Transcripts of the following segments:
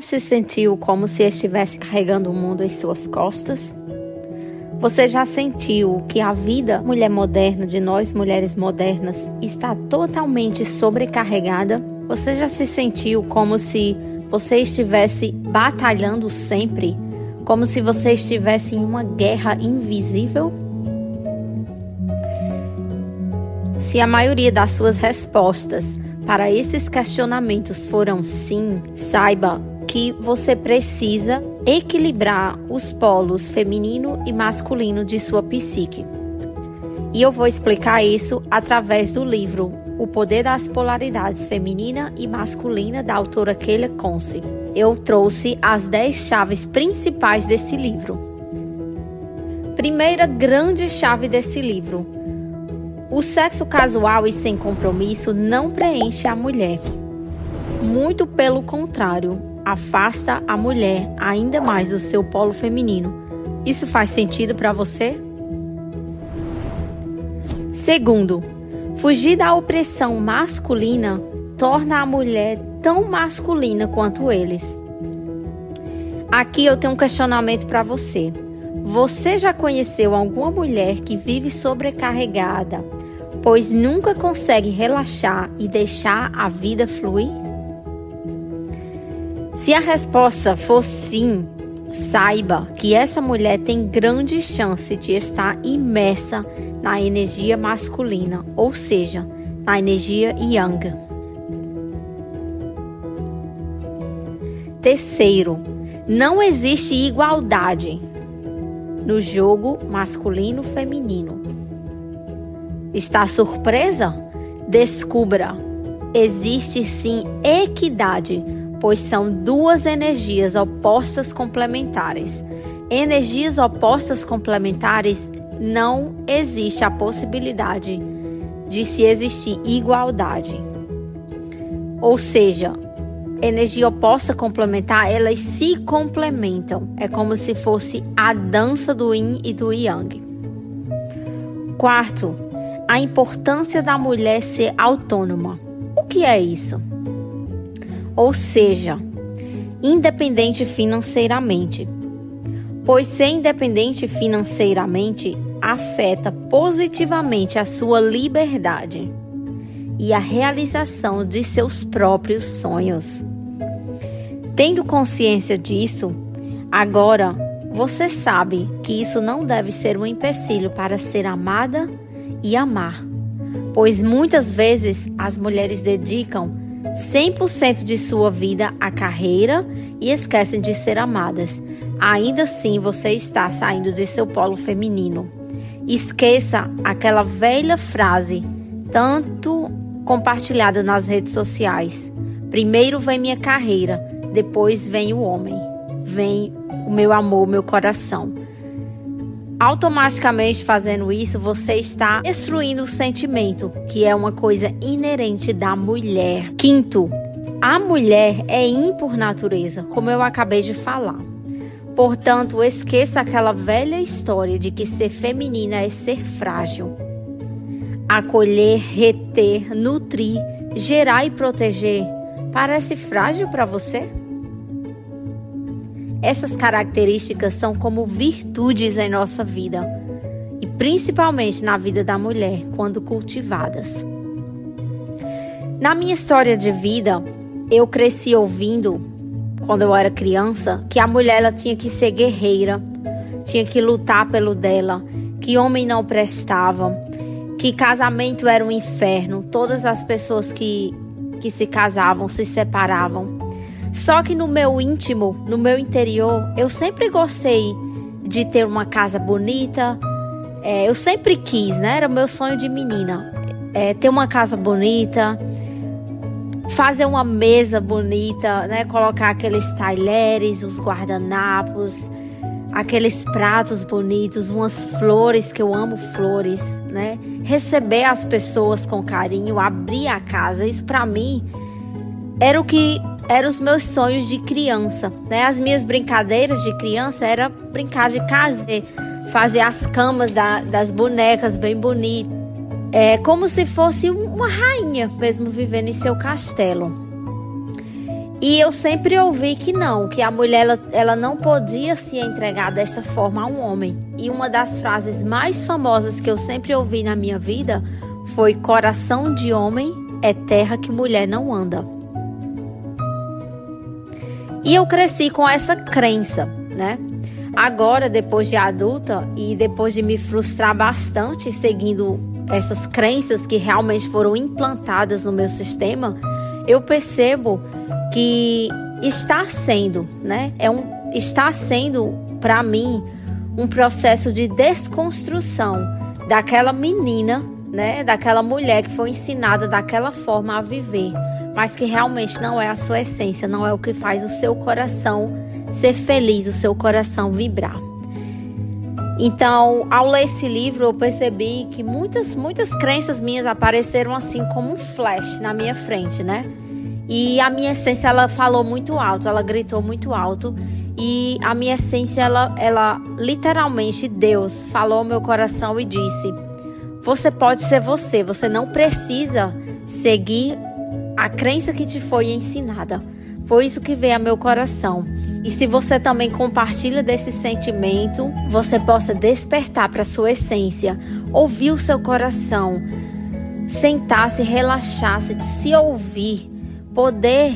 Se sentiu como se estivesse carregando o mundo em suas costas? Você já sentiu que a vida mulher moderna de nós mulheres modernas está totalmente sobrecarregada? Você já se sentiu como se você estivesse batalhando sempre? Como se você estivesse em uma guerra invisível? Se a maioria das suas respostas para esses questionamentos foram sim, saiba que você precisa equilibrar os polos feminino e masculino de sua psique. E eu vou explicar isso através do livro O Poder das Polaridades Feminina e Masculina, da autora Keila Conce. Eu trouxe as 10 chaves principais desse livro. Primeira grande chave desse livro: o sexo casual e sem compromisso não preenche a mulher. Muito pelo contrário, afasta a mulher ainda mais do seu polo feminino. Isso faz sentido para você? Segundo, fugir da opressão masculina torna a mulher tão masculina quanto eles. Aqui eu tenho um questionamento para você. Você já conheceu alguma mulher que vive sobrecarregada, pois nunca consegue relaxar e deixar a vida fluir? Se a resposta for sim, saiba que essa mulher tem grande chance de estar imersa na energia masculina, ou seja, na energia yang. Terceiro, não existe igualdade no jogo masculino-feminino. Está surpresa? Descubra. Existe sim equidade pois são duas energias opostas complementares. Energias opostas complementares não existe a possibilidade de se existir igualdade. Ou seja, energia oposta complementar, elas se complementam. É como se fosse a dança do yin e do yang. Quarto, a importância da mulher ser autônoma. O que é isso? Ou seja, independente financeiramente. Pois ser independente financeiramente afeta positivamente a sua liberdade e a realização de seus próprios sonhos. Tendo consciência disso, agora você sabe que isso não deve ser um empecilho para ser amada e amar, pois muitas vezes as mulheres dedicam 100% de sua vida à carreira e esquecem de ser amadas. Ainda assim, você está saindo de seu polo feminino. Esqueça aquela velha frase, tanto compartilhada nas redes sociais. Primeiro vem minha carreira, depois vem o homem. Vem o meu amor, meu coração. Automaticamente fazendo isso, você está destruindo o sentimento, que é uma coisa inerente da mulher. Quinto, a mulher é in natureza, como eu acabei de falar. Portanto, esqueça aquela velha história de que ser feminina é ser frágil. Acolher, reter, nutrir, gerar e proteger parece frágil para você? Essas características são como virtudes em nossa vida e principalmente na vida da mulher quando cultivadas. Na minha história de vida, eu cresci ouvindo, quando eu era criança, que a mulher ela tinha que ser guerreira, tinha que lutar pelo dela, que homem não prestava, que casamento era um inferno, todas as pessoas que, que se casavam se separavam. Só que no meu íntimo, no meu interior, eu sempre gostei de ter uma casa bonita. É, eu sempre quis, né? Era o meu sonho de menina. É, ter uma casa bonita, fazer uma mesa bonita, né? Colocar aqueles talheres, os guardanapos, aqueles pratos bonitos, umas flores que eu amo flores, né? Receber as pessoas com carinho, abrir a casa, isso para mim era o que eram os meus sonhos de criança, né? As minhas brincadeiras de criança era brincar de casa, fazer as camas da, das bonecas bem bonitas, é como se fosse uma rainha mesmo vivendo em seu castelo. E eu sempre ouvi que não, que a mulher ela, ela não podia se entregar dessa forma a um homem. E uma das frases mais famosas que eu sempre ouvi na minha vida foi: coração de homem é terra que mulher não anda. E eu cresci com essa crença, né? Agora, depois de adulta e depois de me frustrar bastante seguindo essas crenças que realmente foram implantadas no meu sistema, eu percebo que está sendo, né? É um está sendo para mim um processo de desconstrução daquela menina, né? Daquela mulher que foi ensinada daquela forma a viver, mas que realmente não é a sua essência, não é o que faz o seu coração ser feliz, o seu coração vibrar. Então, ao ler esse livro, eu percebi que muitas, muitas crenças minhas apareceram assim como um flash na minha frente, né? E a minha essência, ela falou muito alto, ela gritou muito alto. E a minha essência, ela, ela literalmente, Deus falou ao meu coração e disse: Você pode ser você, você não precisa seguir a crença que te foi ensinada. Foi isso que veio ao meu coração. E se você também compartilha desse sentimento, você possa despertar para sua essência, ouvir o seu coração, sentar-se, relaxar-se, se ouvir, poder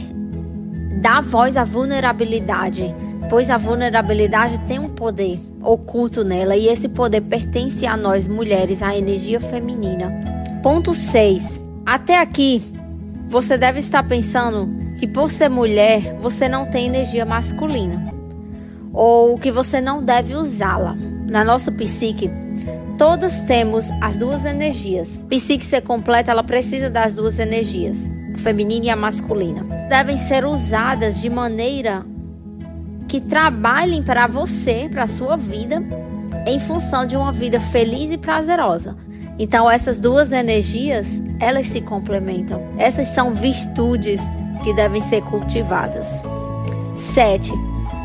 dar voz à vulnerabilidade, pois a vulnerabilidade tem um poder oculto nela e esse poder pertence a nós mulheres, à energia feminina. Ponto 6. Até aqui, você deve estar pensando que por ser mulher você não tem energia masculina ou que você não deve usá-la. Na nossa psique, todas temos as duas energias. Psique ser completa, ela precisa das duas energias, a feminina e a masculina. Devem ser usadas de maneira que trabalhem para você, para a sua vida, em função de uma vida feliz e prazerosa. Então essas duas energias, elas se complementam. Essas são virtudes que devem ser cultivadas. 7.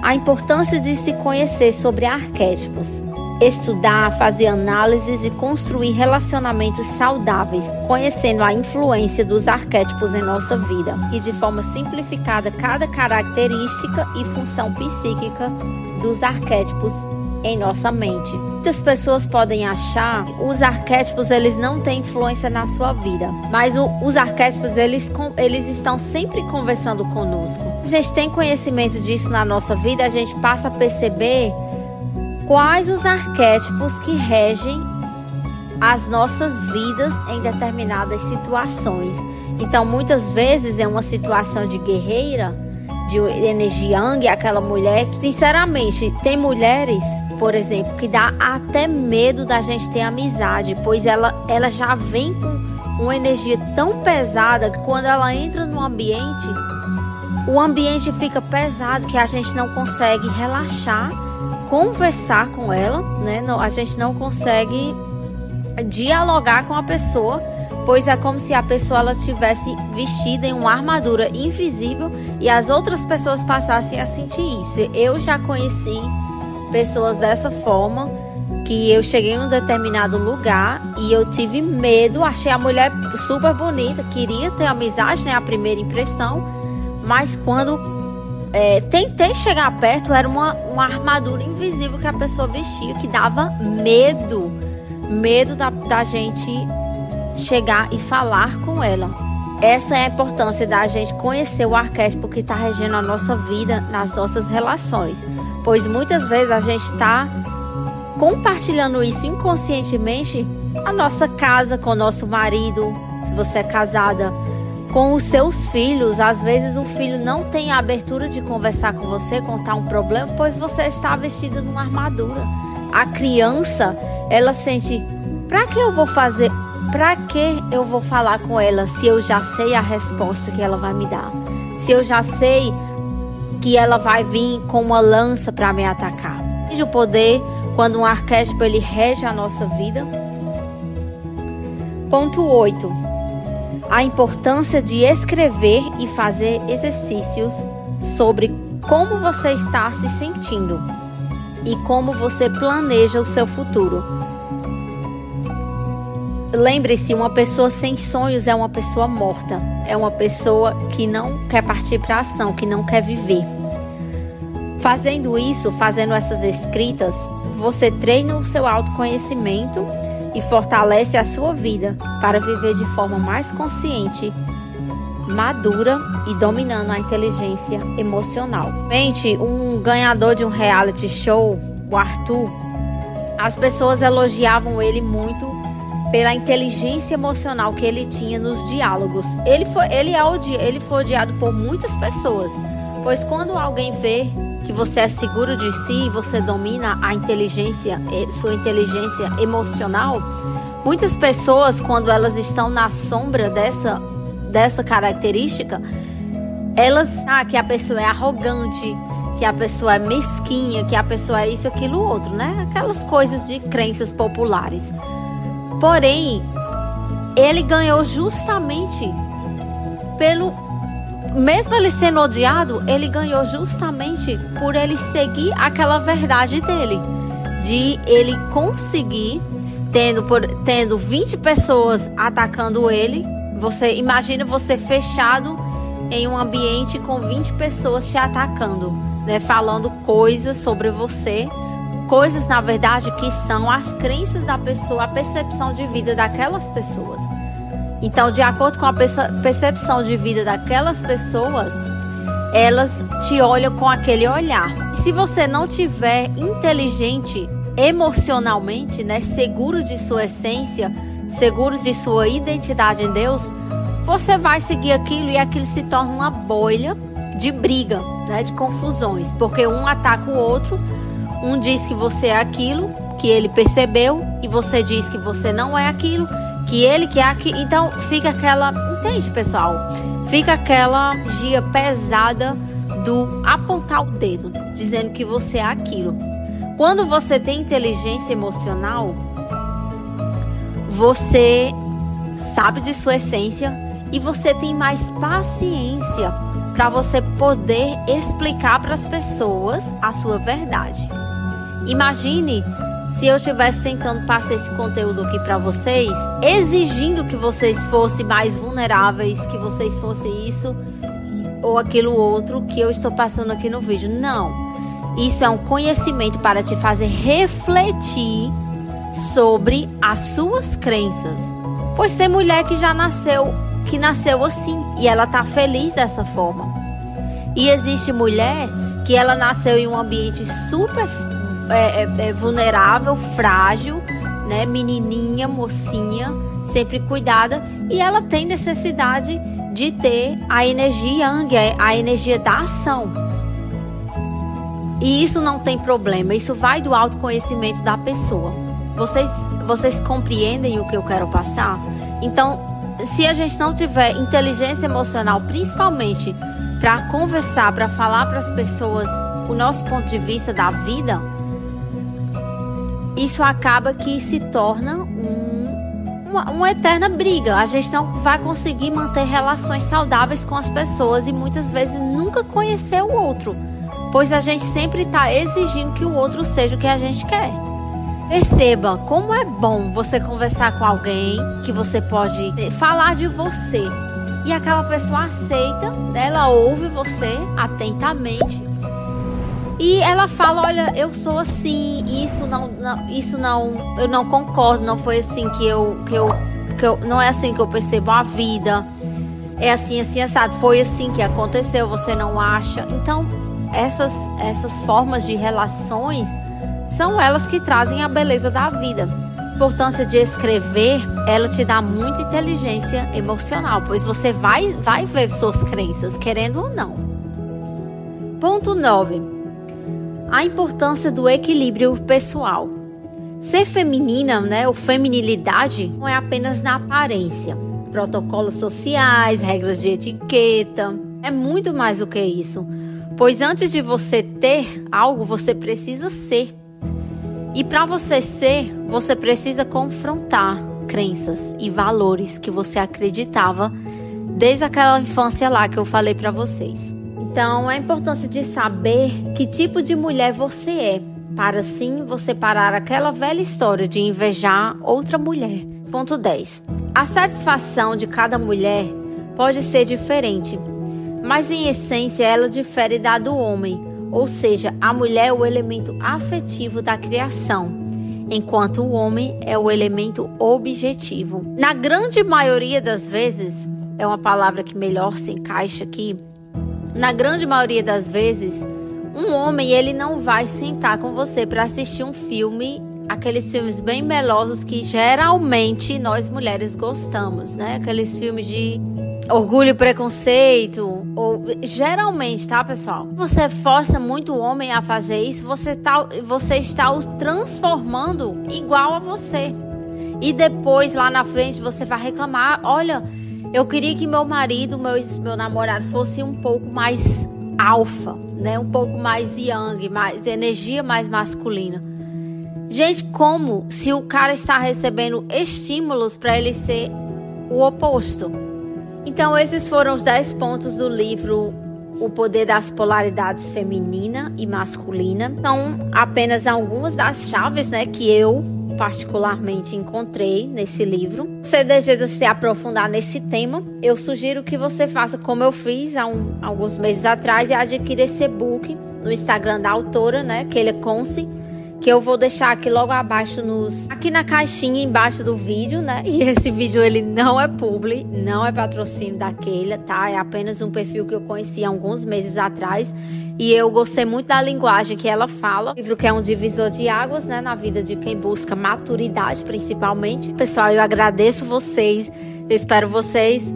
A importância de se conhecer sobre arquétipos. Estudar, fazer análises e construir relacionamentos saudáveis, conhecendo a influência dos arquétipos em nossa vida e de forma simplificada cada característica e função psíquica dos arquétipos em nossa mente. Muitas pessoas podem achar que os arquétipos eles não têm influência na sua vida, mas o, os arquétipos eles, eles estão sempre conversando conosco. A gente tem conhecimento disso na nossa vida, a gente passa a perceber quais os arquétipos que regem as nossas vidas em determinadas situações. Então, muitas vezes é uma situação de guerreira de energia Yang, aquela mulher que, sinceramente, tem mulheres, por exemplo, que dá até medo da gente ter amizade, pois ela, ela já vem com uma energia tão pesada que quando ela entra no ambiente, o ambiente fica pesado que a gente não consegue relaxar, conversar com ela, né? a gente não consegue dialogar com a pessoa pois é como se a pessoa ela tivesse vestida em uma armadura invisível e as outras pessoas passassem a sentir isso. Eu já conheci pessoas dessa forma que eu cheguei em um determinado lugar e eu tive medo, achei a mulher super bonita, queria ter amizade, né, a primeira impressão, mas quando é, tentei chegar perto, era uma, uma armadura invisível que a pessoa vestia, que dava medo, medo da, da gente chegar e falar com ela. Essa é a importância da gente conhecer o arquétipo que está regendo a nossa vida nas nossas relações, pois muitas vezes a gente está compartilhando isso inconscientemente na nossa casa, com o nosso marido, se você é casada, com os seus filhos. Às vezes o filho não tem a abertura de conversar com você, contar um problema, pois você está vestida numa armadura. A criança, ela sente: para que eu vou fazer para que eu vou falar com ela se eu já sei a resposta que ela vai me dar? Se eu já sei que ela vai vir com uma lança para me atacar? E o poder quando um arquétipo ele rege a nossa vida? Ponto 8. A importância de escrever e fazer exercícios sobre como você está se sentindo e como você planeja o seu futuro lembre-se, uma pessoa sem sonhos é uma pessoa morta, é uma pessoa que não quer partir para ação, que não quer viver. Fazendo isso, fazendo essas escritas, você treina o seu autoconhecimento e fortalece a sua vida para viver de forma mais consciente, madura e dominando a inteligência emocional. Mente, um ganhador de um reality show, o Arthur, as pessoas elogiavam ele muito pela inteligência emocional que ele tinha nos diálogos. Ele foi, ele é odi, ele foi odiado por muitas pessoas, pois quando alguém vê que você é seguro de si, você domina a inteligência, eh, sua inteligência emocional. Muitas pessoas, quando elas estão na sombra dessa, dessa característica, elas, ah, que a pessoa é arrogante, que a pessoa é mesquinha, que a pessoa é isso, aquilo, outro, né? Aquelas coisas de crenças populares. Porém, ele ganhou justamente pelo mesmo ele sendo odiado, ele ganhou justamente por ele seguir aquela verdade dele. De ele conseguir, tendo, por, tendo 20 pessoas atacando ele, você imagina você fechado em um ambiente com 20 pessoas te atacando, né, falando coisas sobre você, coisas na verdade que são as crenças da pessoa, a percepção de vida daquelas pessoas. Então, de acordo com a percepção de vida daquelas pessoas, elas te olham com aquele olhar. E se você não tiver inteligente emocionalmente, né, seguro de sua essência, seguro de sua identidade em Deus, você vai seguir aquilo e aquilo se torna uma bolha de briga, né, de confusões, porque um ataca o outro, um diz que você é aquilo que ele percebeu e você diz que você não é aquilo que ele quer aqui. Então fica aquela. Entende, pessoal? Fica aquela dia pesada do apontar o dedo, dizendo que você é aquilo. Quando você tem inteligência emocional, você sabe de sua essência e você tem mais paciência para você poder explicar para as pessoas a sua verdade. Imagine se eu estivesse tentando passar esse conteúdo aqui para vocês, exigindo que vocês fossem mais vulneráveis, que vocês fossem isso ou aquilo outro que eu estou passando aqui no vídeo. Não. Isso é um conhecimento para te fazer refletir sobre as suas crenças. Pois tem mulher que já nasceu, que nasceu assim e ela tá feliz dessa forma. E existe mulher que ela nasceu em um ambiente super é, é, é vulnerável, frágil, né? Menininha, mocinha, sempre cuidada e ela tem necessidade de ter a energia yang, a energia da ação. E isso não tem problema, isso vai do autoconhecimento da pessoa. Vocês, vocês compreendem o que eu quero passar? Então, se a gente não tiver inteligência emocional, principalmente para conversar, para falar para as pessoas o nosso ponto de vista da vida, isso acaba que se torna um, uma, uma eterna briga. A gente não vai conseguir manter relações saudáveis com as pessoas e muitas vezes nunca conhecer o outro, pois a gente sempre está exigindo que o outro seja o que a gente quer. Perceba como é bom você conversar com alguém que você pode falar de você e aquela pessoa aceita, ela ouve você atentamente e ela fala: Olha, eu sou assim, isso não, não, isso não, eu não concordo, não foi assim que eu, que eu, que eu, não é assim que eu percebo a vida. É assim, assim, assado. Foi assim que aconteceu, você não acha? Então, essas, essas formas de relações são elas que trazem a beleza da vida. A importância de escrever, ela te dá muita inteligência emocional, pois você vai, vai ver suas crenças, querendo ou não. Ponto 9 a importância do equilíbrio pessoal. Ser feminina, né, ou feminilidade, não é apenas na aparência. Protocolos sociais, regras de etiqueta, é muito mais do que isso. Pois antes de você ter algo, você precisa ser. E para você ser, você precisa confrontar crenças e valores que você acreditava desde aquela infância lá que eu falei para vocês. Então, a importância de saber que tipo de mulher você é, para assim você parar aquela velha história de invejar outra mulher, Ponto 10. A satisfação de cada mulher pode ser diferente, mas em essência ela difere da do homem, ou seja, a mulher é o elemento afetivo da criação, enquanto o homem é o elemento objetivo. Na grande maioria das vezes, é uma palavra que melhor se encaixa aqui. Na grande maioria das vezes, um homem ele não vai sentar com você para assistir um filme aqueles filmes bem melosos que geralmente nós mulheres gostamos, né? Aqueles filmes de orgulho e preconceito, ou geralmente, tá, pessoal? Você força muito o homem a fazer isso, você tá, você está o transformando igual a você. E depois lá na frente você vai reclamar, olha, eu queria que meu marido, meu, meu namorado fosse um pouco mais alfa, né? Um pouco mais yang, mais energia mais masculina. Gente, como se o cara está recebendo estímulos para ele ser o oposto? Então, esses foram os 10 pontos do livro O Poder das Polaridades Feminina e Masculina. São apenas algumas das chaves né, que eu particularmente encontrei nesse livro. Se deseja se aprofundar nesse tema, eu sugiro que você faça como eu fiz há um, alguns meses atrás e adquira esse e-book no Instagram da autora, né, que ele é Conce que eu vou deixar aqui logo abaixo nos aqui na caixinha embaixo do vídeo, né? E esse vídeo ele não é publi, não é patrocínio da Keila, tá? É apenas um perfil que eu conheci há alguns meses atrás e eu gostei muito da linguagem que ela fala. livro que é um divisor de águas, né, na vida de quem busca maturidade, principalmente. Pessoal, eu agradeço vocês. Eu espero vocês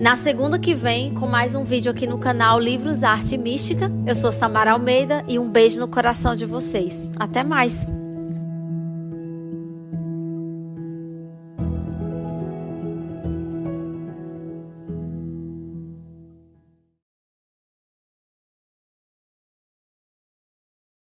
na segunda que vem, com mais um vídeo aqui no canal Livros Arte Mística. Eu sou Samara Almeida e um beijo no coração de vocês. Até mais!